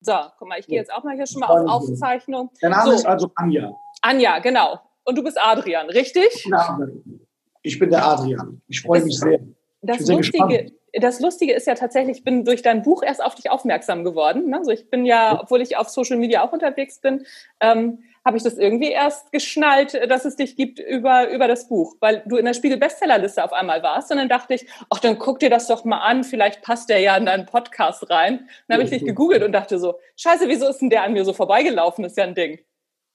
So, guck mal, ich gehe jetzt auch mal hier schon mal auf Aufzeichnung. Der Name so. ist also Anja. Anja, genau. Und du bist Adrian, richtig? Ich bin der Adrian. Ich freue mich sehr. Das Lustige, das Lustige ist ja tatsächlich, ich bin durch dein Buch erst auf dich aufmerksam geworden. Also ich bin ja, obwohl ich auf Social Media auch unterwegs bin, ähm, habe ich das irgendwie erst geschnallt, dass es dich gibt über, über das Buch, weil du in der Spiegel-Bestsellerliste auf einmal warst. Und dann dachte ich, ach, dann guck dir das doch mal an, vielleicht passt der ja in deinen Podcast rein. Dann habe ich dich gegoogelt und dachte so, scheiße, wieso ist denn der an mir so vorbeigelaufen? Das ist ja ein Ding.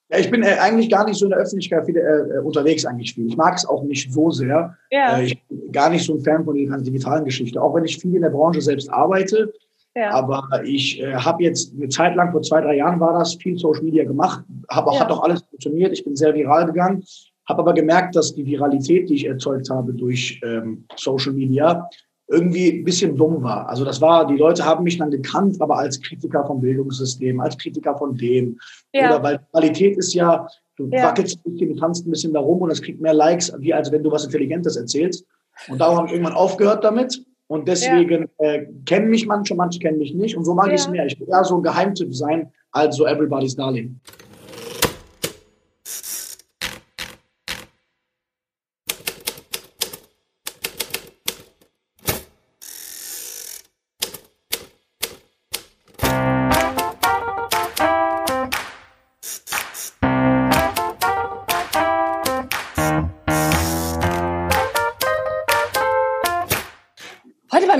Ja, ich bin äh, eigentlich gar nicht so in der Öffentlichkeit viel, äh, unterwegs eigentlich viel. Ich mag es auch nicht so sehr. Ja. Äh, ich bin gar nicht so ein Fan von der digitalen Geschichte, auch wenn ich viel in der Branche selbst arbeite. Ja. Aber ich äh, habe jetzt eine Zeit lang, vor zwei, drei Jahren war das, viel Social Media gemacht, hab, ja. hat auch alles funktioniert. Ich bin sehr viral gegangen, habe aber gemerkt, dass die Viralität, die ich erzeugt habe durch ähm, Social Media, irgendwie ein bisschen dumm war. Also das war, die Leute haben mich dann gekannt, aber als Kritiker vom Bildungssystem, als Kritiker von dem. Ja. Oder weil Qualität ist ja, du ja. wackelst ein bisschen, du tanzt ein bisschen da rum und es kriegt mehr Likes, wie als wenn du was Intelligentes erzählst. Und darum habe ich irgendwann aufgehört damit. Und deswegen ja. äh, kennen mich manche, manche kennen mich nicht. Und so mag ja. ich es mehr. Ich will eher so ein Geheimtipp sein, als so Everybody's Darling.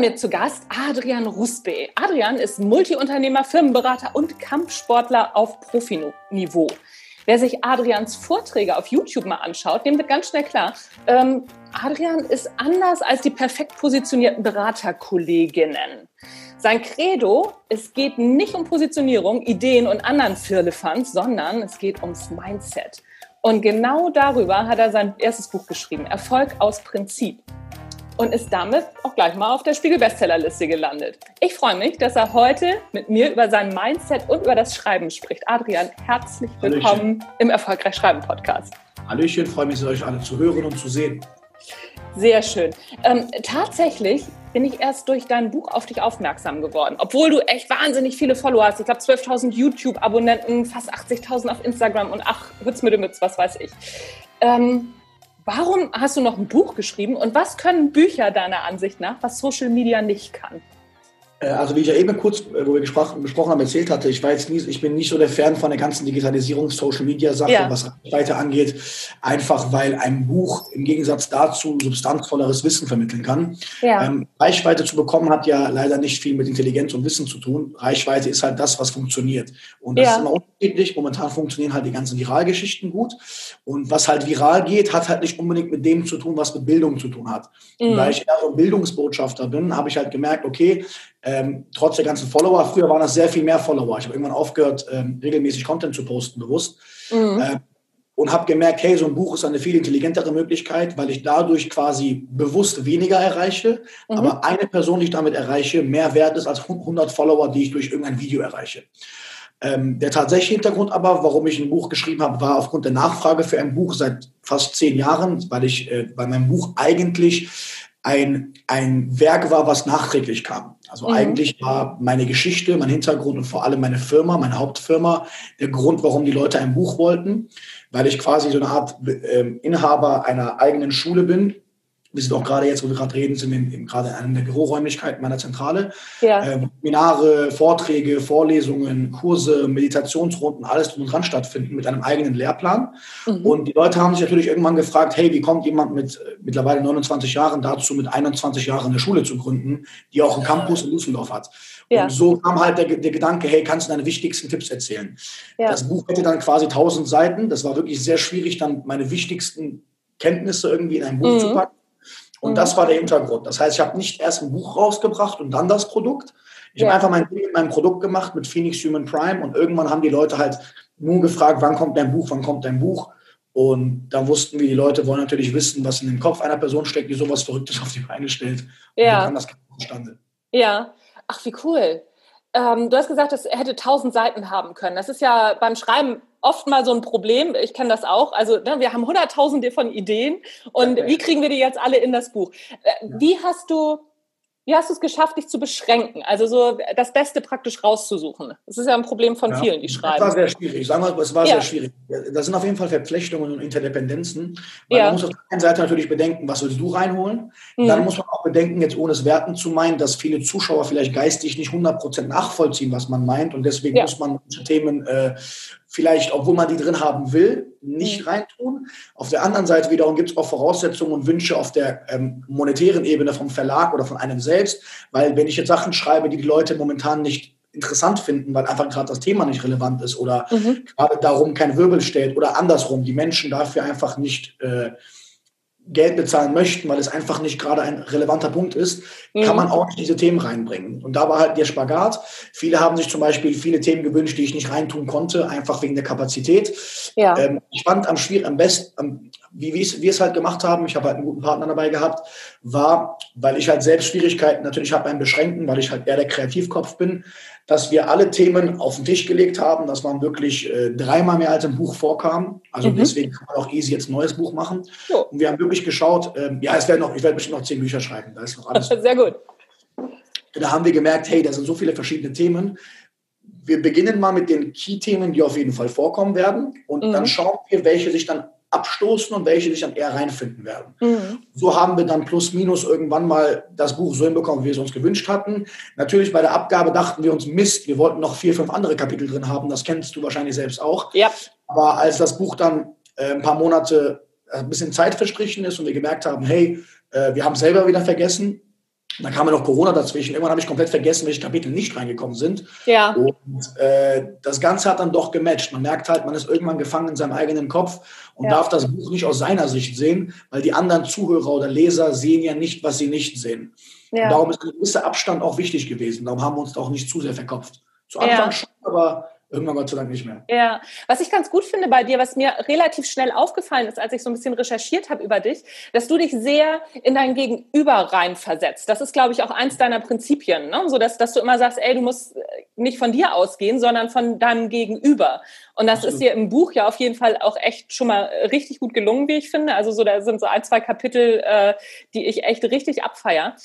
Mir zu Gast Adrian Rusbe. Adrian ist Multiunternehmer, Firmenberater und Kampfsportler auf Profiniveau. Wer sich Adrians Vorträge auf YouTube mal anschaut, dem wird ganz schnell klar, ähm, Adrian ist anders als die perfekt positionierten Beraterkolleginnen. Sein Credo, es geht nicht um Positionierung, Ideen und anderen Firlefanz, sondern es geht ums Mindset. Und genau darüber hat er sein erstes Buch geschrieben, Erfolg aus Prinzip und ist damit auch gleich mal auf der Spiegel-Bestsellerliste gelandet. Ich freue mich, dass er heute mit mir über sein Mindset und über das Schreiben spricht. Adrian, herzlich willkommen Hallöchen. im Erfolgreich Schreiben Podcast. Hallöchen, freue mich, euch alle zu hören und zu sehen. Sehr schön. Ähm, tatsächlich bin ich erst durch dein Buch auf dich aufmerksam geworden, obwohl du echt wahnsinnig viele Follower hast. Ich glaube 12.000 YouTube-Abonnenten, fast 80.000 auf Instagram und ach, Hütz mit dem Mütz, was weiß ich. Ähm, Warum hast du noch ein Buch geschrieben und was können Bücher deiner Ansicht nach, was Social Media nicht kann? Äh, also wie ich ja eben kurz, äh, wo wir gesprochen, besprochen haben, erzählt hatte, ich, war jetzt nie, ich bin nicht so der Fan von der ganzen Digitalisierung, Social-Media-Sache, ja. was Reichweite angeht, einfach weil ein Buch im Gegensatz dazu substanzvolleres Wissen vermitteln kann. Ja. Ähm, Reichweite zu bekommen hat ja leider nicht viel mit Intelligenz und Wissen zu tun. Reichweite ist halt das, was funktioniert. Und das ja. ist immer unterschiedlich. Momentan funktionieren halt die ganzen Viralgeschichten gut. Und was halt viral geht, hat halt nicht unbedingt mit dem zu tun, was mit Bildung zu tun hat. Mhm. Und da ich eher so ein Bildungsbotschafter bin, habe ich halt gemerkt, okay, ähm, trotz der ganzen Follower, früher waren das sehr viel mehr Follower. Ich habe irgendwann aufgehört, ähm, regelmäßig Content zu posten, bewusst. Mhm. Ähm, und habe gemerkt, hey, so ein Buch ist eine viel intelligentere Möglichkeit, weil ich dadurch quasi bewusst weniger erreiche, mhm. aber eine Person, die ich damit erreiche, mehr wert ist als 100 Follower, die ich durch irgendein Video erreiche. Ähm, der tatsächliche Hintergrund aber, warum ich ein Buch geschrieben habe, war aufgrund der Nachfrage für ein Buch seit fast zehn Jahren, weil ich äh, bei meinem Buch eigentlich ein, ein Werk war, was nachträglich kam. Also mhm. eigentlich war meine Geschichte, mein Hintergrund und vor allem meine Firma, meine Hauptfirma, der Grund, warum die Leute ein Buch wollten, weil ich quasi so eine Art äh, Inhaber einer eigenen Schule bin, wir sind auch gerade jetzt, wo wir gerade reden, sind wir gerade in einer der Büroräumlichkeiten meiner Zentrale. Ja. Ähm, Seminare, Vorträge, Vorlesungen, Kurse, Meditationsrunden, alles drum und dran stattfinden mit einem eigenen Lehrplan. Mhm. Und die Leute haben sich natürlich irgendwann gefragt, hey, wie kommt jemand mit äh, mittlerweile 29 Jahren dazu, mit 21 Jahren eine Schule zu gründen, die auch einen Campus in Düsseldorf hat? Ja. Und so kam halt der, der, Gedanke, hey, kannst du deine wichtigsten Tipps erzählen? Ja. Das Buch hätte dann quasi 1000 Seiten. Das war wirklich sehr schwierig, dann meine wichtigsten Kenntnisse irgendwie in ein Buch mhm. zu packen. Und mhm. das war der Hintergrund. Das heißt, ich habe nicht erst ein Buch rausgebracht und dann das Produkt. Ich ja. habe einfach mein Ding mit meinem Produkt gemacht, mit Phoenix Human Prime. Und irgendwann haben die Leute halt nur gefragt, wann kommt dein Buch, wann kommt dein Buch. Und da wussten wir, die Leute wollen natürlich wissen, was in den Kopf einer Person steckt, die sowas Verrücktes auf die Beine stellt. Und ja. dann kam das zustande. Ja. Ach, wie cool. Ähm, du hast gesagt, es hätte tausend Seiten haben können. Das ist ja beim Schreiben oft mal so ein Problem. Ich kenne das auch. Also ne, wir haben hunderttausende von Ideen und wie kriegen wir die jetzt alle in das Buch? Äh, wie hast du wie hast du es geschafft, dich zu beschränken? Also so das Beste praktisch rauszusuchen. Das ist ja ein Problem von ja, vielen, die schreiben. Das war sehr schwierig. Wir mal, es war ja. sehr schwierig. Das sind auf jeden Fall Verflechtungen und Interdependenzen. Weil ja. man muss auf der einen Seite natürlich bedenken, was willst du reinholen? Mhm. Dann muss man auch bedenken, jetzt ohne es werten zu meinen, dass viele Zuschauer vielleicht geistig nicht 100% nachvollziehen, was man meint. Und deswegen muss man Themen äh, vielleicht, obwohl man die drin haben will, nicht mhm. reintun. Auf der anderen Seite wiederum gibt es auch Voraussetzungen und Wünsche auf der ähm, monetären Ebene vom Verlag oder von einem selbst, weil wenn ich jetzt Sachen schreibe, die die Leute momentan nicht interessant finden, weil einfach gerade das Thema nicht relevant ist oder mhm. gerade darum kein Wirbel stellt oder andersrum, die Menschen dafür einfach nicht äh, Geld bezahlen möchten, weil es einfach nicht gerade ein relevanter Punkt ist, mhm. kann man auch nicht diese Themen reinbringen. Und da war halt der Spagat. Viele haben sich zum Beispiel viele Themen gewünscht, die ich nicht reintun konnte, einfach wegen der Kapazität. Ja. Ähm, ich fand am schwierig, am besten, wie wir es halt gemacht haben, ich habe halt einen guten Partner dabei gehabt, war, weil ich halt selbst Schwierigkeiten natürlich habe beim Beschränken, weil ich halt eher der Kreativkopf bin, dass wir alle Themen auf den Tisch gelegt haben, dass man wirklich äh, dreimal mehr als im Buch vorkam. Also mhm. deswegen kann man auch easy jetzt ein neues Buch machen. Jo. Und wir haben wirklich geschaut, ähm, ja, es werden noch, ich werde bestimmt noch zehn Bücher schreiben. Da ist noch alles. Sehr gut. Da haben wir gemerkt, hey, da sind so viele verschiedene Themen. Wir beginnen mal mit den Key-Themen, die auf jeden Fall vorkommen werden. Und mhm. dann schauen wir, welche sich dann abstoßen und welche sich dann eher reinfinden werden. Mhm. So haben wir dann plus minus irgendwann mal das Buch so hinbekommen, wie wir es uns gewünscht hatten. Natürlich bei der Abgabe dachten wir uns, Mist, wir wollten noch vier, fünf andere Kapitel drin haben. Das kennst du wahrscheinlich selbst auch. Ja. Aber als das Buch dann äh, ein paar Monate äh, ein bisschen Zeit verstrichen ist und wir gemerkt haben, hey, äh, wir haben es selber wieder vergessen, dann kam ja noch Corona dazwischen. Irgendwann habe ich komplett vergessen, welche Kapitel nicht reingekommen sind. Ja. Und äh, das Ganze hat dann doch gematcht. Man merkt halt, man ist irgendwann gefangen in seinem eigenen Kopf und ja. darf das Buch nicht aus seiner Sicht sehen, weil die anderen Zuhörer oder Leser sehen ja nicht, was sie nicht sehen. Ja. darum ist ein gewisser Abstand auch wichtig gewesen. Darum haben wir uns da auch nicht zu sehr verkopft. Zu Anfang ja. schon, aber Irgendwann Gott sei Dank nicht mehr. Ja, was ich ganz gut finde bei dir, was mir relativ schnell aufgefallen ist, als ich so ein bisschen recherchiert habe über dich, dass du dich sehr in dein Gegenüber reinversetzt. Das ist, glaube ich, auch eins deiner Prinzipien, ne? so dass, dass du immer sagst, ey, du musst nicht von dir ausgehen, sondern von deinem Gegenüber. Und das Absolut. ist dir im Buch ja auf jeden Fall auch echt schon mal richtig gut gelungen, wie ich finde. Also so, da sind so ein, zwei Kapitel, äh, die ich echt richtig abfeier.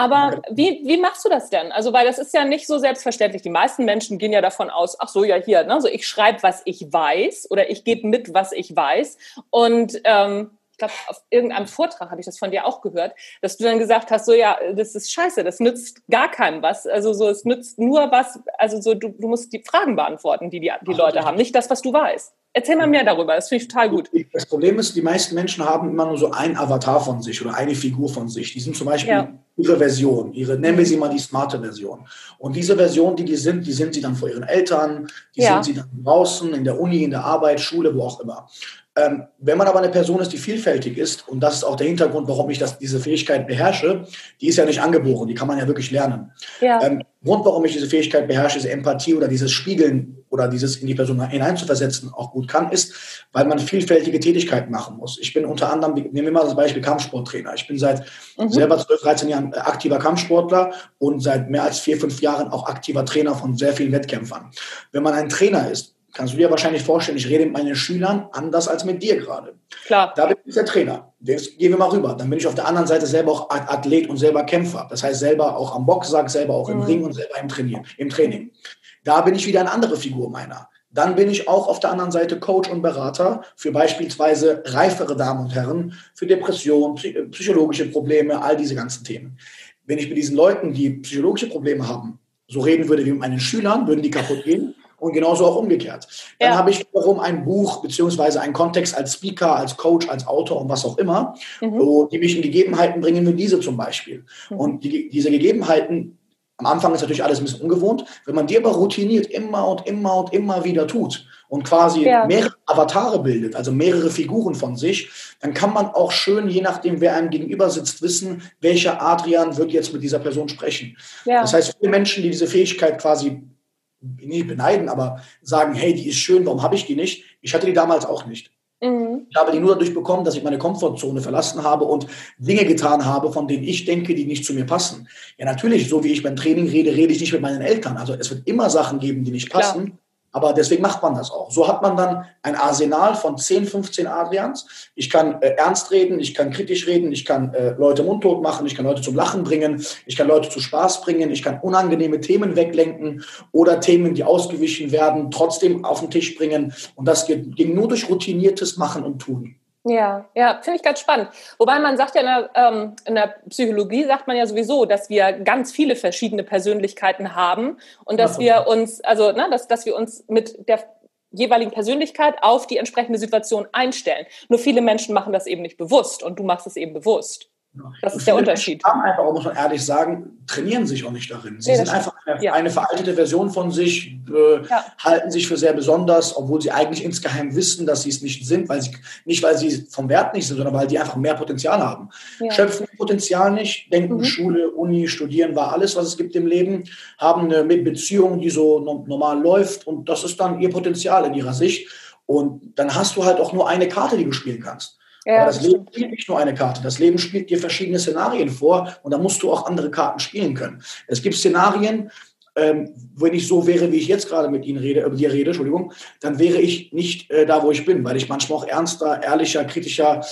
Aber wie, wie machst du das denn? Also, weil das ist ja nicht so selbstverständlich. Die meisten Menschen gehen ja davon aus, ach so, ja, hier, ne? so ich schreibe, was ich weiß oder ich gebe mit, was ich weiß. Und ähm, glaube, auf irgendeinem Vortrag habe ich das von dir auch gehört, dass du dann gesagt hast, so ja, das ist scheiße, das nützt gar keinem was. Also so, es nützt nur was, also so, du, du musst die Fragen beantworten, die die, die Leute haben, nicht das, was du weißt. Erzähl mal mehr darüber, das finde ich total gut. Das Problem ist, die meisten Menschen haben immer nur so ein Avatar von sich oder eine Figur von sich. Die sind zum Beispiel ja. Ihre Version, ihre, nennen wir sie mal die smarte Version. Und diese Version, die die sind, die sind sie dann vor ihren Eltern, die ja. sind sie dann draußen, in der Uni, in der Arbeit, Schule, wo auch immer. Ähm, wenn man aber eine Person ist, die vielfältig ist, und das ist auch der Hintergrund, warum ich das, diese Fähigkeit beherrsche, die ist ja nicht angeboren, die kann man ja wirklich lernen. Ja. Ähm, Grund, warum ich diese Fähigkeit beherrsche, diese Empathie oder dieses Spiegeln oder dieses in die Person hineinzuversetzen auch gut kann, ist, weil man vielfältige Tätigkeiten machen muss. Ich bin unter anderem, nehmen wir mal das Beispiel Kampfsporttrainer. Ich bin seit mhm. selber 12, 13 Jahren aktiver Kampfsportler und seit mehr als vier, fünf Jahren auch aktiver Trainer von sehr vielen Wettkämpfern. Wenn man ein Trainer ist, kannst du dir wahrscheinlich vorstellen, ich rede mit meinen Schülern anders als mit dir gerade. Klar. Da bin ich der Trainer. Jetzt gehen wir mal rüber. Dann bin ich auf der anderen Seite selber auch Athlet und selber Kämpfer. Das heißt, selber auch am Boxsack, selber auch im mhm. Ring und selber im, Trainieren, im Training. Da bin ich wieder eine andere Figur meiner. Dann bin ich auch auf der anderen Seite Coach und Berater für beispielsweise reifere Damen und Herren, für Depressionen, psychologische Probleme, all diese ganzen Themen. Wenn ich mit diesen Leuten, die psychologische Probleme haben, so reden würde wie mit meinen Schülern, würden die kaputt gehen. Und genauso auch umgekehrt. Dann ja. habe ich wiederum ein Buch beziehungsweise einen Kontext als Speaker, als Coach, als Autor und was auch immer, mhm. wo die mich in Gegebenheiten bringen, wie diese zum Beispiel. Mhm. Und die, diese Gegebenheiten, am Anfang ist natürlich alles ein bisschen ungewohnt, wenn man die aber routiniert immer und immer und immer wieder tut und quasi ja. mehrere Avatare bildet, also mehrere Figuren von sich, dann kann man auch schön, je nachdem, wer einem gegenüber sitzt, wissen, welcher Adrian wird jetzt mit dieser Person sprechen. Ja. Das heißt, viele Menschen, die diese Fähigkeit quasi nicht beneiden, aber sagen, hey, die ist schön, warum habe ich die nicht? Ich hatte die damals auch nicht. Mhm. Ich habe die nur dadurch bekommen, dass ich meine Komfortzone verlassen habe und Dinge getan habe, von denen ich denke, die nicht zu mir passen. Ja, natürlich, so wie ich beim Training rede, rede ich nicht mit meinen Eltern. Also es wird immer Sachen geben, die nicht passen. Klar. Aber deswegen macht man das auch. So hat man dann ein Arsenal von 10, 15 Adrians. Ich kann äh, ernst reden, ich kann kritisch reden, ich kann äh, Leute mundtot machen, ich kann Leute zum Lachen bringen, ich kann Leute zu Spaß bringen, ich kann unangenehme Themen weglenken oder Themen, die ausgewichen werden, trotzdem auf den Tisch bringen. Und das ging nur durch routiniertes Machen und Tun. Ja, ja, finde ich ganz spannend. Wobei man sagt ja in der, ähm, in der, Psychologie sagt man ja sowieso, dass wir ganz viele verschiedene Persönlichkeiten haben und dass wir uns, also ne, dass, dass wir uns mit der jeweiligen Persönlichkeit auf die entsprechende Situation einstellen. Nur viele Menschen machen das eben nicht bewusst und du machst es eben bewusst. Das ist der Unterschied. Haben einfach, auch muss man ehrlich sagen, trainieren sich auch nicht darin. Sie nee, sind einfach eine, ja. eine, veraltete Version von sich, äh, ja. halten sich für sehr besonders, obwohl sie eigentlich insgeheim wissen, dass sie es nicht sind, weil sie nicht weil sie vom Wert nicht sind, sondern weil die einfach mehr Potenzial haben. Ja. Schöpfen Potenzial nicht, denken mhm. Schule, Uni, Studieren war alles, was es gibt im Leben, haben eine Beziehung, die so normal läuft und das ist dann ihr Potenzial in ihrer Sicht. Und dann hast du halt auch nur eine Karte, die du spielen kannst. Ja, Aber das, das Leben spielt nicht nur eine Karte. Das Leben spielt dir verschiedene Szenarien vor und da musst du auch andere Karten spielen können. Es gibt Szenarien, ähm, wenn ich so wäre, wie ich jetzt gerade mit Ihnen rede, über dir rede, Entschuldigung, dann wäre ich nicht äh, da, wo ich bin, weil ich manchmal auch ernster, ehrlicher, kritischer,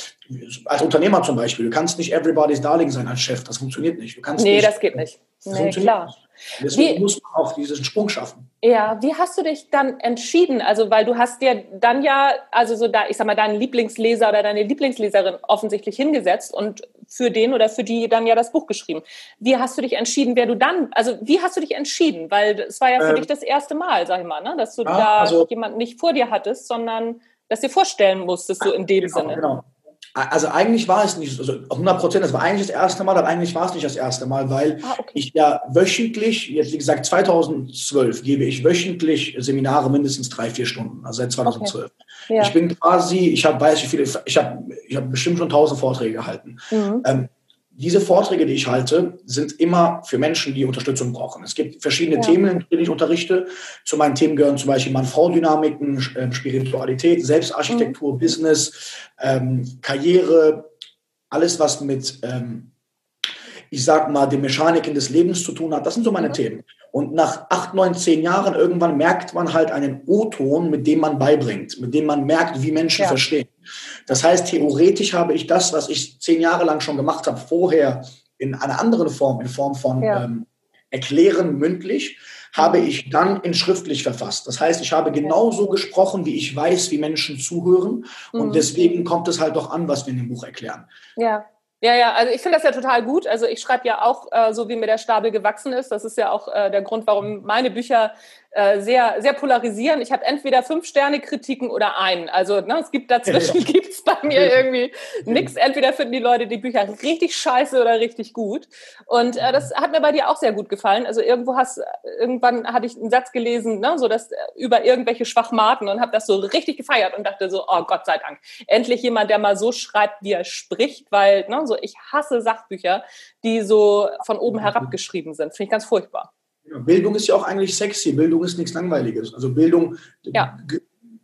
als Unternehmer zum Beispiel. Du kannst nicht everybody's darling sein als Chef. Das funktioniert nicht. Du kannst nee, nicht, das geht nicht. Das nee, klar. Nicht. Deswegen wie, muss man auch diesen Sprung schaffen. Ja, wie hast du dich dann entschieden? Also, weil du hast dir dann ja, also so da, ich sag mal, deinen Lieblingsleser oder deine Lieblingsleserin offensichtlich hingesetzt und für den oder für die dann ja das Buch geschrieben. Wie hast du dich entschieden, wer du dann, also wie hast du dich entschieden? Weil es war ja für ähm, dich das erste Mal, sag ich mal, ne? dass du ja, da also, jemanden nicht vor dir hattest, sondern das dir vorstellen musstest, so in dem genau, Sinne. Genau. Also eigentlich war es nicht, also 100 Prozent, das war eigentlich das erste Mal, aber eigentlich war es nicht das erste Mal, weil ah, okay. ich ja wöchentlich, jetzt wie gesagt 2012 gebe ich wöchentlich Seminare mindestens drei, vier Stunden, also seit 2012. Okay. Ja. Ich bin quasi, ich habe, weiß ich viele, ich habe ich hab bestimmt schon tausend Vorträge gehalten. Mhm. Ähm, diese Vorträge, die ich halte, sind immer für Menschen, die Unterstützung brauchen. Es gibt verschiedene ja. Themen, die ich unterrichte. Zu meinen Themen gehören zum Beispiel Mann-Frau-Dynamiken, ähm, Spiritualität, Selbstarchitektur, mhm. Business, ähm, Karriere, alles, was mit, ähm, ich sag mal, den Mechaniken des Lebens zu tun hat. Das sind so meine mhm. Themen. Und nach acht, neun, zehn Jahren irgendwann merkt man halt einen O-Ton, mit dem man beibringt, mit dem man merkt, wie Menschen ja. verstehen. Das heißt, theoretisch habe ich das, was ich zehn Jahre lang schon gemacht habe, vorher in einer anderen Form, in Form von ja. ähm, Erklären mündlich, habe ich dann in schriftlich verfasst. Das heißt, ich habe genauso gesprochen, wie ich weiß, wie Menschen zuhören. Und mhm. deswegen kommt es halt doch an, was wir in dem Buch erklären. Ja. Ja, ja, also ich finde das ja total gut. Also ich schreibe ja auch äh, so, wie mir der Stapel gewachsen ist. Das ist ja auch äh, der Grund, warum meine Bücher äh, sehr, sehr polarisieren. Ich habe entweder fünf Sterne Kritiken oder einen. Also ne, es gibt dazwischen ja. gibt's bei mir irgendwie nichts. Entweder finden die Leute die Bücher richtig scheiße oder richtig gut. Und äh, das hat mir bei dir auch sehr gut gefallen. Also irgendwo hast, irgendwann hatte ich einen Satz gelesen, ne, so dass äh, über irgendwelche Schwachmaten und habe das so richtig gefeiert und dachte so, oh Gott sei Dank, endlich jemand, der mal so schreibt, wie er spricht, weil ne, so ich hasse Sachbücher, die so von oben herab geschrieben sind. Finde ich ganz furchtbar. Bildung ist ja auch eigentlich sexy. Bildung ist nichts Langweiliges. Also Bildung, ja.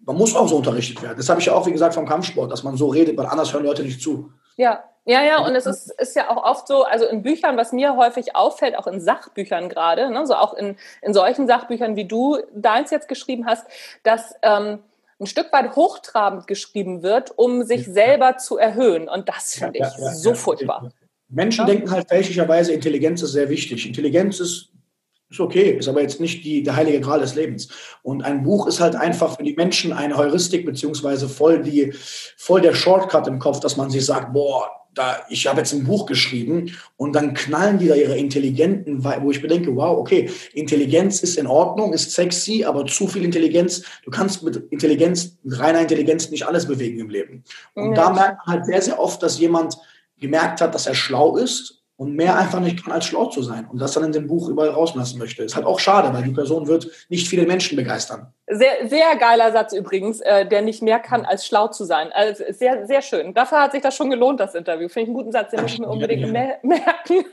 man muss auch so unterrichtet werden. Das habe ich ja auch, wie gesagt, vom Kampfsport, dass man so redet, weil anders hören Leute nicht zu. Ja, ja, ja, und es ist, ist ja auch oft so, also in Büchern, was mir häufig auffällt, auch in Sachbüchern gerade, ne, so auch in, in solchen Sachbüchern, wie du deins jetzt geschrieben hast, dass ähm, ein Stück weit hochtrabend geschrieben wird, um sich selber zu erhöhen. Und das finde ja, ich ja, so furchtbar. Menschen denken halt fälschlicherweise, Intelligenz ist sehr wichtig. Intelligenz ist ist okay, ist aber jetzt nicht die, der heilige Gral des Lebens. Und ein Buch ist halt einfach für die Menschen eine Heuristik, beziehungsweise voll, die, voll der Shortcut im Kopf, dass man sich sagt, boah, da, ich habe jetzt ein Buch geschrieben und dann knallen die da ihre intelligenten, wo ich bedenke, wow, okay, Intelligenz ist in Ordnung, ist sexy, aber zu viel Intelligenz, du kannst mit Intelligenz, mit reiner Intelligenz nicht alles bewegen im Leben. Und ja. da merkt man halt sehr, sehr oft, dass jemand gemerkt hat, dass er schlau ist und mehr einfach nicht kann, als schlau zu sein und das dann in dem Buch überall rauslassen möchte. Ist halt auch schade, weil die Person wird nicht viele Menschen begeistern. Sehr, sehr geiler Satz übrigens, äh, der nicht mehr kann, als schlau zu sein. Also sehr, sehr schön. Dafür hat sich das schon gelohnt, das Interview. Finde ich einen guten Satz, den muss ich mir unbedingt ja. merken.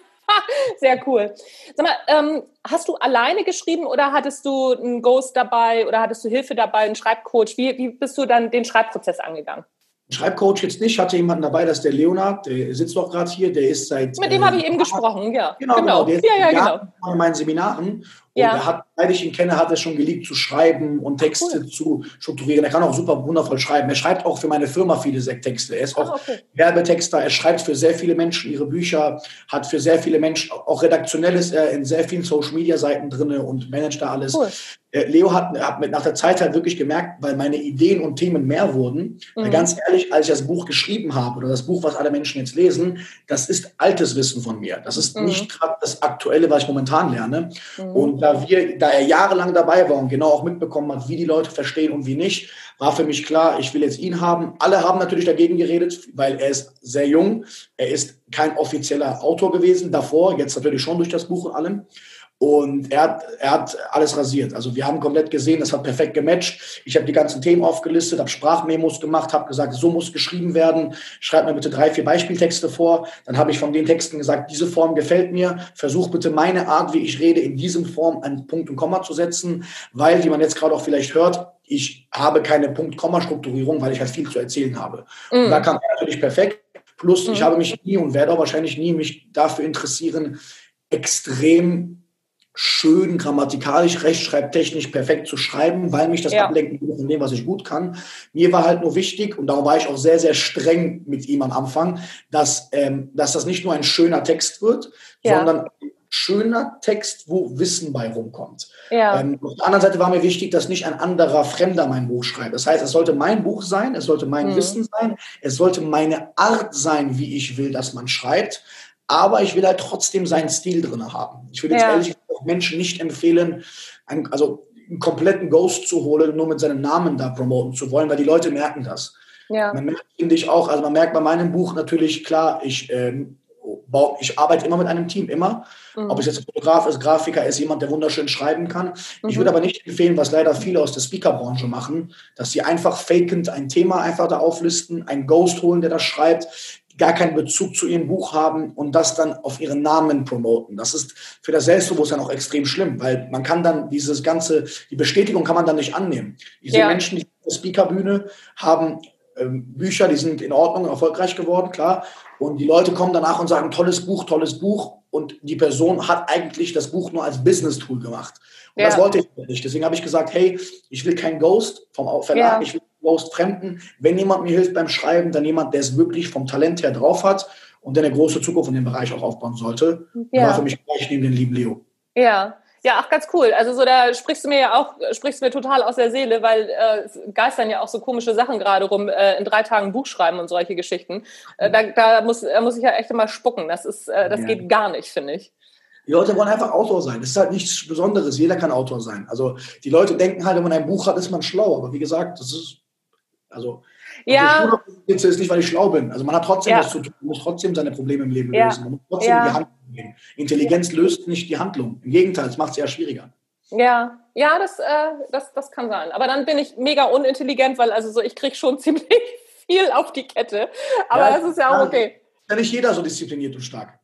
Sehr cool. Sag mal, ähm, hast du alleine geschrieben oder hattest du einen Ghost dabei oder hattest du Hilfe dabei, einen Schreibcoach? Wie, wie bist du dann den Schreibprozess angegangen? Schreibcoach jetzt nicht, hatte jemanden dabei, das ist der Leonard, der sitzt auch gerade hier, der ist seit. Mit dem äh, habe ich eben gesprochen, ja. Genau, genau. genau. Der ja, ja, genau. in meinen Seminaren Und ja. er hat, seit ich ihn kenne, hat er schon geliebt zu schreiben und Texte cool. zu strukturieren. Er kann auch super wundervoll schreiben. Er schreibt auch für meine Firma viele Texte. Er ist auch ah, okay. Werbetexter. Er schreibt für sehr viele Menschen ihre Bücher, hat für sehr viele Menschen, auch redaktionell ist er in sehr vielen Social Media Seiten drin und managt da alles. Cool. Äh, Leo hat, hat mit nach der Zeit halt wirklich gemerkt, weil meine Ideen und Themen mehr wurden. Mhm. Ganz ehrlich, als ich das Buch geschrieben habe oder das Buch, was alle Menschen jetzt lesen, das ist altes Wissen von mir. Das ist mhm. nicht gerade das Aktuelle, was ich momentan lerne. Mhm. Und da wir, da er jahrelang dabei war und genau auch mitbekommen hat, wie die Leute verstehen und wie nicht, war für mich klar, ich will jetzt ihn haben. Alle haben natürlich dagegen geredet, weil er ist sehr jung. Er ist kein offizieller Autor gewesen davor, jetzt natürlich schon durch das Buch und allem. Und er hat, er hat alles rasiert. Also wir haben komplett gesehen, das hat perfekt gematcht. Ich habe die ganzen Themen aufgelistet, habe Sprachmemos gemacht, habe gesagt, so muss geschrieben werden. Schreib mir bitte drei, vier Beispieltexte vor. Dann habe ich von den Texten gesagt, diese Form gefällt mir. Versuch bitte meine Art, wie ich rede, in diesem Form einen Punkt und Komma zu setzen. Weil, wie man jetzt gerade auch vielleicht hört, ich habe keine Punkt-Komma-Strukturierung, weil ich halt viel zu erzählen habe. Mhm. Und da kam er natürlich perfekt. Plus, mhm. ich habe mich nie und werde auch wahrscheinlich nie mich dafür interessieren, extrem schön grammatikalisch, rechtschreibtechnisch perfekt zu schreiben, weil mich das ja. ablenken will von dem, was ich gut kann. Mir war halt nur wichtig, und darum war ich auch sehr, sehr streng mit ihm am Anfang, dass, ähm, dass das nicht nur ein schöner Text wird, ja. sondern ein schöner Text, wo Wissen bei rumkommt. Ja. Ähm, auf der anderen Seite war mir wichtig, dass nicht ein anderer Fremder mein Buch schreibt. Das heißt, es sollte mein Buch sein, es sollte mein mhm. Wissen sein, es sollte meine Art sein, wie ich will, dass man schreibt aber ich will halt trotzdem seinen Stil drin haben. Ich würde jetzt ja. ehrlich gesagt Menschen nicht empfehlen, einen, also einen kompletten Ghost zu holen, nur mit seinem Namen da promoten zu wollen, weil die Leute merken das. Ja. Man merkt, finde ich auch, also man merkt bei meinem Buch natürlich, klar, ich, ähm, baue, ich arbeite immer mit einem Team, immer. Mhm. Ob es jetzt ein Fotograf ist, Grafiker ist, jemand, der wunderschön schreiben kann. Mhm. Ich würde aber nicht empfehlen, was leider viele aus der Speakerbranche machen, dass sie einfach fakend ein Thema einfach da auflisten, einen Ghost holen, der das schreibt gar keinen Bezug zu ihrem Buch haben und das dann auf ihren Namen promoten. Das ist für das Selbstbewusstsein auch extrem schlimm, weil man kann dann dieses ganze, die Bestätigung kann man dann nicht annehmen. Diese ja. Menschen, die auf der Speakerbühne haben ähm, Bücher, die sind in Ordnung, erfolgreich geworden, klar. Und die Leute kommen danach und sagen, tolles Buch, tolles Buch. Und die Person hat eigentlich das Buch nur als Business-Tool gemacht. Und ja. das wollte ich nicht. Deswegen habe ich gesagt, hey, ich will kein Ghost vom Verlag, ja. ich will Ghost Fremden. Wenn jemand mir hilft beim Schreiben, dann jemand, der es wirklich vom Talent her drauf hat und der eine große Zukunft in dem Bereich auch aufbauen sollte. Ja. War für mich gleich neben den lieben Leo. Ja, ja, ach, ganz cool. Also so, da sprichst du mir ja auch, sprichst du mir total aus der Seele, weil äh, geistern ja auch so komische Sachen gerade rum, äh, in drei Tagen Buch schreiben und solche Geschichten. Äh, da, da, muss, da muss ich ja echt immer spucken. Das ist, äh, das ja. geht gar nicht, finde ich. Die Leute wollen einfach Autor sein. Das ist halt nichts Besonderes. Jeder kann Autor sein. Also die Leute denken halt, wenn man ein Buch hat, ist man schlau. Aber wie gesagt, das ist also ja. Also ist nicht, weil ich schlau bin. Also man hat trotzdem ja. was zu tun, man muss trotzdem seine Probleme im Leben lösen. Man muss trotzdem ja. die Handlung gehen. Intelligenz löst nicht die Handlung. Im Gegenteil, es macht es eher schwieriger. Ja, ja, das, äh, das, das kann sein. Aber dann bin ich mega unintelligent, weil also so ich kriege schon ziemlich viel auf die Kette. Aber ja, das ist ja auch okay. Ist ja nicht jeder so diszipliniert und stark.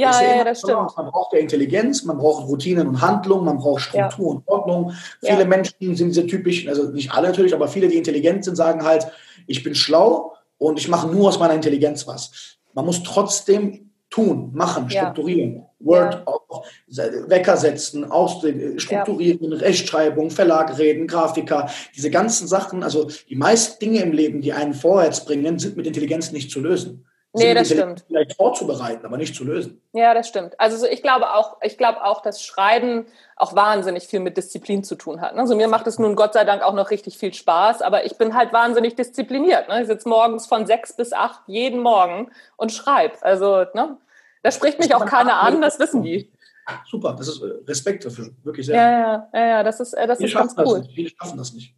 Ja, ja, ja, das stimmt. Man braucht ja Intelligenz, man braucht Routinen und Handlung, man braucht Struktur ja. und Ordnung. Viele. Menschen sind diese typischen, also nicht alle natürlich, aber viele, die intelligent sind, sagen halt, ich bin schlau und ich mache nur aus meiner Intelligenz was. Man muss trotzdem tun, machen, strukturieren. Word auch, Wecker setzen, strukturieren, Rechtschreibung, Verlag reden, Grafiker, diese ganzen Sachen, also die meisten Dinge im Leben, die einen vorwärts bringen, sind mit Intelligenz nicht zu lösen. Nee, das stimmt. Vielleicht vorzubereiten, aber nicht zu lösen. Ja, das stimmt. Also ich glaube auch, ich glaube auch, dass Schreiben auch wahnsinnig viel mit Disziplin zu tun hat. Also mir macht es nun Gott sei Dank auch noch richtig viel Spaß, aber ich bin halt wahnsinnig diszipliniert. Ne? Ich sitze morgens von sechs bis acht jeden Morgen und schreibe. Also ne? da spricht mich auch keiner an, das wissen die. Super, das ist äh, Respekt dafür, wirklich sehr. Ja, ja, ja, ja das ist, äh, das ist ganz cool. Viele schaffen das nicht.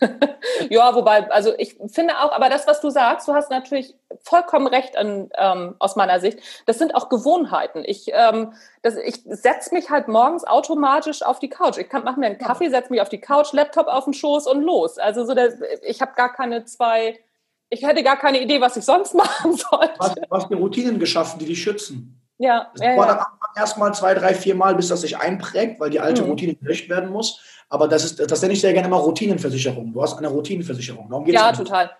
ja, wobei, also ich finde auch, aber das, was du sagst, du hast natürlich vollkommen recht an, ähm, aus meiner Sicht. Das sind auch Gewohnheiten. Ich, ähm, ich setze mich halt morgens automatisch auf die Couch. Ich mache mir einen Kaffee, setze mich auf die Couch, Laptop auf den Schoß und los. Also so der, ich habe gar keine zwei, ich hätte gar keine Idee, was ich sonst machen sollte. Du hast, dir Routinen geschaffen, die dich schützen. Ja, das ja, ja. erstmal zwei, drei, vier Mal, bis das sich einprägt, weil die alte hm. Routine gelöscht werden muss. Aber das ist, das nenne ich sehr gerne mal Routinenversicherung. Du hast eine Routinenversicherung. Darum geht's ja, total.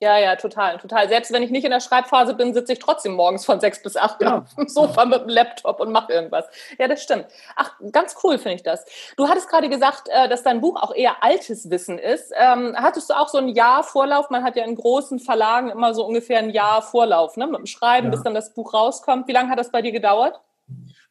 Ja, ja, total, total. Selbst wenn ich nicht in der Schreibphase bin, sitze ich trotzdem morgens von sechs bis acht ja. auf dem Sofa mit dem Laptop und mache irgendwas. Ja, das stimmt. Ach, ganz cool finde ich das. Du hattest gerade gesagt, äh, dass dein Buch auch eher altes Wissen ist. Ähm, hattest du auch so ein Jahr Vorlauf? Man hat ja in großen Verlagen immer so ungefähr ein Jahr Vorlauf, ne? Mit dem Schreiben, ja. bis dann das Buch rauskommt. Wie lange hat das bei dir gedauert?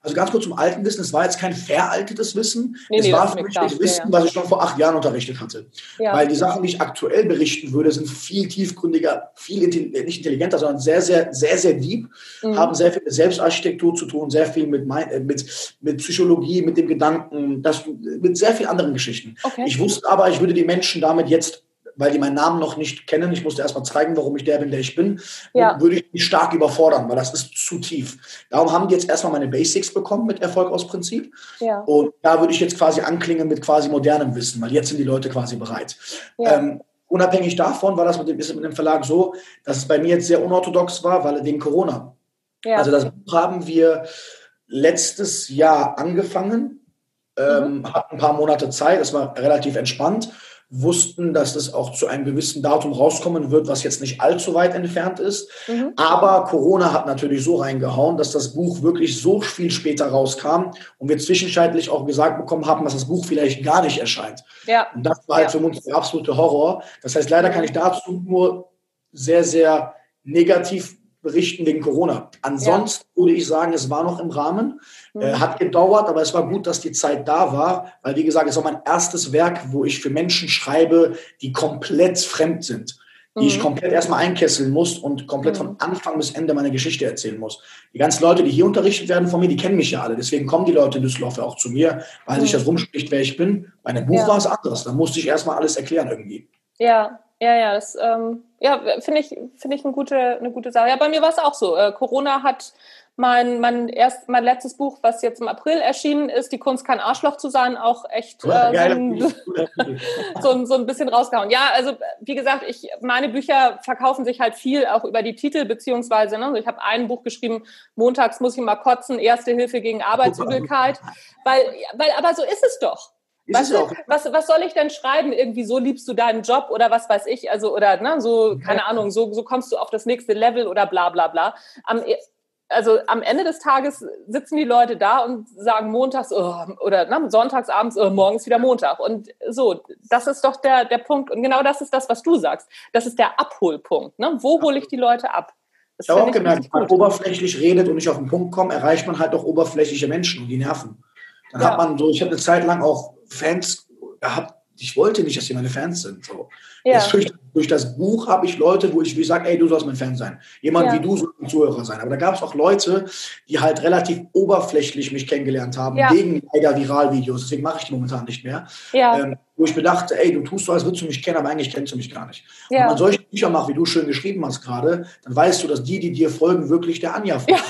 Also ganz kurz zum alten Wissen, es war jetzt kein veraltetes Wissen, nee, es nee, war für mich das Wissen, ja, ja. was ich schon vor acht Jahren unterrichtet hatte. Ja. Weil die Sachen, die ich aktuell berichten würde, sind viel tiefgründiger, viel intelli nicht intelligenter, sondern sehr, sehr, sehr, sehr deep, mhm. haben sehr viel mit Selbstarchitektur zu tun, sehr viel mit, äh, mit, mit Psychologie, mit dem Gedanken, das, mit sehr vielen anderen Geschichten. Okay. Ich wusste aber, ich würde die Menschen damit jetzt weil die meinen Namen noch nicht kennen, ich musste erstmal zeigen, warum ich der bin, der ich bin, ja. würde ich mich stark überfordern, weil das ist zu tief. Darum haben die jetzt erstmal meine Basics bekommen mit Erfolg aus Prinzip. Ja. Und da würde ich jetzt quasi anklingen mit quasi modernem Wissen, weil jetzt sind die Leute quasi bereit. Ja. Ähm, unabhängig davon war das mit dem, ist mit dem Verlag so, dass es bei mir jetzt sehr unorthodox war, weil wegen Corona. Ja. Also das Buch haben wir letztes Jahr angefangen, ähm, mhm. hatten ein paar Monate Zeit, es war relativ entspannt wussten, dass es auch zu einem gewissen Datum rauskommen wird, was jetzt nicht allzu weit entfernt ist. Mhm. Aber Corona hat natürlich so reingehauen, dass das Buch wirklich so viel später rauskam und wir zwischenzeitlich auch gesagt bekommen haben, dass das Buch vielleicht gar nicht erscheint. Ja. Und das war halt ja. für uns der absolute Horror. Das heißt, leider kann ich dazu nur sehr, sehr negativ berichten wegen Corona. Ansonsten ja. würde ich sagen, es war noch im Rahmen, mhm. äh, hat gedauert, aber es war gut, dass die Zeit da war, weil wie gesagt, es war mein erstes Werk, wo ich für Menschen schreibe, die komplett fremd sind, die mhm. ich komplett erstmal einkesseln muss und komplett mhm. von Anfang bis Ende meine Geschichte erzählen muss. Die ganzen Leute, die hier unterrichtet werden von mir, die kennen mich ja alle. Deswegen kommen die Leute in Düsseldorf ja auch zu mir, weil sich mhm. das rumspricht, wer ich bin. Bei einem Buch ja. war es anders. Da musste ich erstmal alles erklären irgendwie. Ja, ja, ja, das ähm, ja, finde ich, finde ich eine gute, eine gute Sache. Ja, bei mir war es auch so. Äh, Corona hat mein, mein, erst, mein letztes Buch, was jetzt im April erschienen ist, Die Kunst kein Arschloch zu sein, auch echt äh, so, ein, so, so, ein bisschen rausgehauen. Ja, also wie gesagt, ich, meine Bücher verkaufen sich halt viel auch über die Titel, beziehungsweise, ne, also ich habe ein Buch geschrieben, Montags muss ich mal kotzen, Erste Hilfe gegen Arbeitsübelkeit, weil, weil, aber so ist es doch. Was, was, was soll ich denn schreiben? Irgendwie so liebst du deinen Job oder was weiß ich? Also, oder ne, so, keine. Ahnung, so, so kommst du auf das nächste Level oder bla bla bla. Am, e, also am Ende des Tages sitzen die Leute da und sagen montags oh, oder ne, sonntags abends, oh, morgen ist wieder Montag. Und so, das ist doch der, der Punkt. Und genau das ist das, was du sagst. Das ist der Abholpunkt. Ne? Wo hole ich die Leute ab? Das ich habe auch gemerkt, wenn man oberflächlich redet und nicht auf den Punkt kommt, erreicht man halt auch oberflächliche Menschen und die nerven. Dann ja. hat man so, ich habe eine Zeit lang auch Fans gehabt, ich wollte nicht, dass sie meine Fans sind. So. Ja. durch, durch, das Buch habe ich Leute, wo ich, wie sage, ey, du sollst mein Fan sein. Jemand ja. wie du soll ein Zuhörer sein. Aber da gab es auch Leute, die halt relativ oberflächlich mich kennengelernt haben, ja. wegen leider Viralvideos. Deswegen mache ich die momentan nicht mehr. Ähm, wo ich mir dachte, ey, du tust so, als würdest du mich kennen, aber eigentlich kennst du mich gar nicht. Wenn man solche Bücher macht, wie du schön geschrieben hast gerade, dann weißt du, dass die, die dir folgen, wirklich der Anja folgen.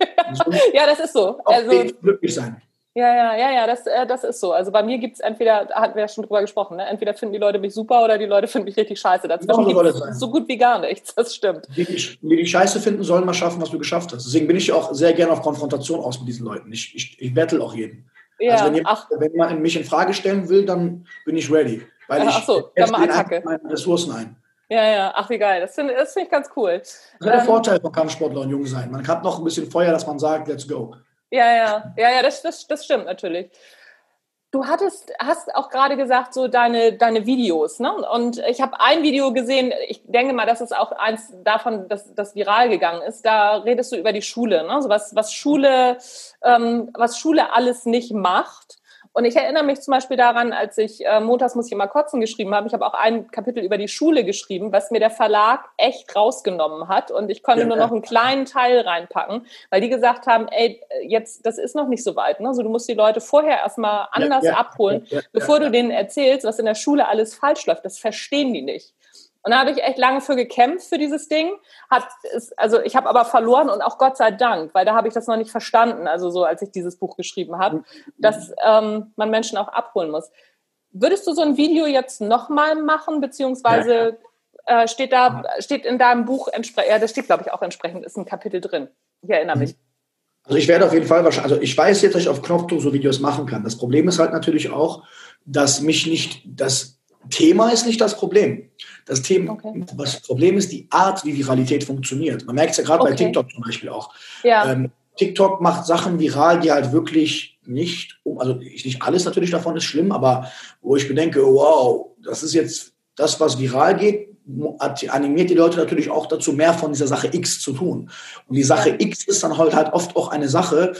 Ja, ja das ist so. Also, glücklich sein. Ja, ja, ja, ja, das, äh, das ist so. Also bei mir gibt es entweder, da hatten wir ja schon drüber gesprochen, ne? entweder finden die Leute mich super oder die Leute finden mich richtig scheiße. Dazwischen gibt es so gut wie gar nichts, das stimmt. Die, die, die Scheiße finden, sollen mal schaffen, was du geschafft hast. Deswegen bin ich auch sehr gerne auf Konfrontation aus mit diesen Leuten. Ich, ich, ich battle auch jeden. Ja, also wenn, jemand, wenn man mich in Frage stellen will, dann bin ich ready. Weil ich ach so, dann mal Attacke. meine Ressourcen ein. Ja, ja, ach wie geil. Das finde find ich ganz cool. Das ist der ähm, Vorteil von Kampfsportler und Jung sein. Man hat noch ein bisschen Feuer, dass man sagt, let's go. Ja, ja, ja, ja, das, das, das stimmt natürlich. Du hattest, hast auch gerade gesagt, so deine, deine Videos, ne? Und ich habe ein Video gesehen, ich denke mal, das ist auch eins davon, dass das viral gegangen ist. Da redest du über die Schule, ne? So was, was Schule, ähm, was Schule alles nicht macht. Und ich erinnere mich zum Beispiel daran, als ich äh, Montags muss ich immer kotzen geschrieben habe. Ich habe auch ein Kapitel über die Schule geschrieben, was mir der Verlag echt rausgenommen hat. Und ich konnte ja, nur noch einen kleinen Teil reinpacken, weil die gesagt haben, ey, jetzt, das ist noch nicht so weit. Ne? Also du musst die Leute vorher erstmal anders ja, ja, abholen, bevor du denen erzählst, was in der Schule alles falsch läuft. Das verstehen die nicht. Und da habe ich echt lange für gekämpft für dieses Ding. Hat es, also ich habe aber verloren und auch Gott sei Dank, weil da habe ich das noch nicht verstanden. Also so als ich dieses Buch geschrieben habe, dass ähm, man Menschen auch abholen muss. Würdest du so ein Video jetzt nochmal machen, beziehungsweise äh, steht da steht in deinem Buch entsprechend, ja, das steht glaube ich auch entsprechend, ist ein Kapitel drin. Ich erinnere mich. Also ich werde auf jeden Fall wahrscheinlich, also ich weiß jetzt, dass ich auf Knopfdruck so Videos machen kann. Das Problem ist halt natürlich auch, dass mich nicht, dass Thema ist nicht das Problem. Das Thema, okay. das Problem ist die Art, wie Viralität funktioniert. Man merkt es ja gerade okay. bei TikTok zum Beispiel auch. Ja. Ähm, TikTok macht Sachen viral, die halt wirklich nicht, also nicht alles natürlich davon ist schlimm, aber wo ich bedenke, wow, das ist jetzt das, was viral geht, animiert die Leute natürlich auch dazu, mehr von dieser Sache X zu tun. Und die Sache X ist dann halt, halt oft auch eine Sache,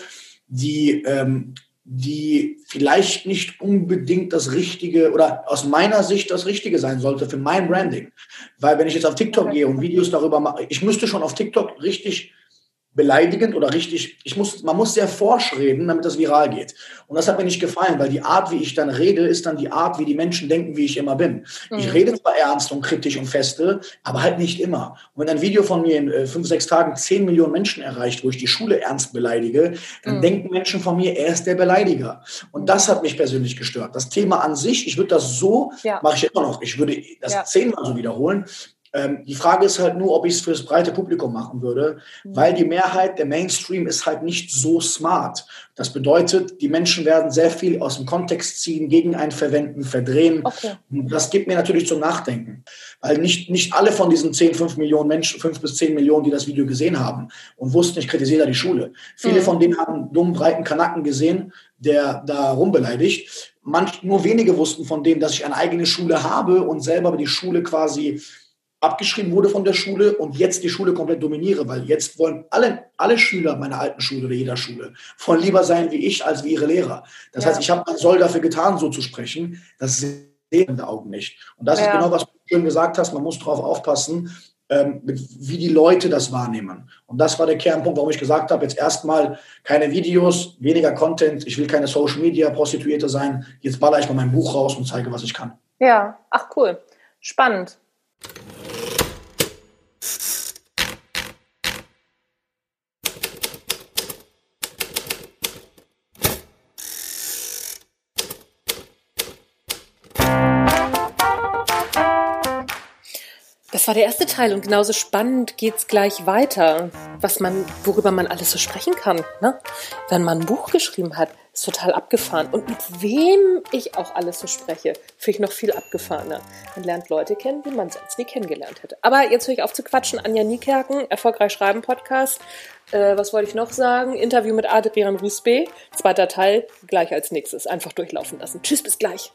die, ähm, die vielleicht nicht unbedingt das Richtige oder aus meiner Sicht das Richtige sein sollte für mein Branding. Weil wenn ich jetzt auf TikTok gehe und Videos darüber mache, ich müsste schon auf TikTok richtig beleidigend oder richtig, ich muss, man muss sehr forsch reden, damit das viral geht. Und das hat mir nicht gefallen, weil die Art, wie ich dann rede, ist dann die Art, wie die Menschen denken, wie ich immer bin. Mhm. Ich rede zwar ernst und kritisch und feste, aber halt nicht immer. Und wenn ein Video von mir in äh, fünf, sechs Tagen zehn Millionen Menschen erreicht, wo ich die Schule ernst beleidige, dann mhm. denken Menschen von mir, er ist der Beleidiger. Und das hat mich persönlich gestört. Das Thema an sich, ich würde das so, ja. mache ich immer noch, ich würde das ja. zehnmal so wiederholen, ähm, die Frage ist halt nur, ob ich es fürs breite Publikum machen würde, mhm. weil die Mehrheit, der Mainstream ist halt nicht so smart. Das bedeutet, die Menschen werden sehr viel aus dem Kontext ziehen, gegen einen verwenden, verdrehen. Okay. Und das gibt mir natürlich zum Nachdenken. Weil nicht, nicht alle von diesen 10, 5 Millionen Menschen, 5 bis 10 Millionen, die das Video gesehen haben und wussten, ich kritisiere da die Schule. Viele mhm. von denen haben dummen, breiten Kanacken gesehen, der da rumbeleidigt. Manch, nur wenige wussten von denen, dass ich eine eigene Schule habe und selber die Schule quasi abgeschrieben wurde von der Schule und jetzt die Schule komplett dominiere, weil jetzt wollen alle, alle Schüler meiner alten Schule oder jeder Schule wollen lieber sein wie ich als wie ihre Lehrer. Das ja. heißt, ich habe mein Soll dafür getan, so zu sprechen. Das sehen in den Augen nicht. Und das ja. ist genau, was du schön gesagt hast. Man muss darauf aufpassen, ähm, wie die Leute das wahrnehmen. Und das war der Kernpunkt, warum ich gesagt habe, jetzt erstmal keine Videos, weniger Content. Ich will keine Social Media Prostituierte sein. Jetzt baller ich mal mein Buch raus und zeige, was ich kann. Ja, ach cool. Spannend. Das war der erste Teil und genauso spannend geht's gleich weiter, was man, worüber man alles so sprechen kann. Ne? Wenn man ein Buch geschrieben hat, ist total abgefahren. Und mit wem ich auch alles so spreche, finde ich noch viel abgefahrener. Man lernt Leute kennen, die man sonst nie kennengelernt hätte. Aber jetzt höre ich auf zu quatschen. Anja Niekerken, Erfolgreich Schreiben Podcast. Äh, was wollte ich noch sagen? Interview mit Adrian Rusbe. Zweiter Teil, gleich als nächstes. Einfach durchlaufen lassen. Tschüss, bis gleich.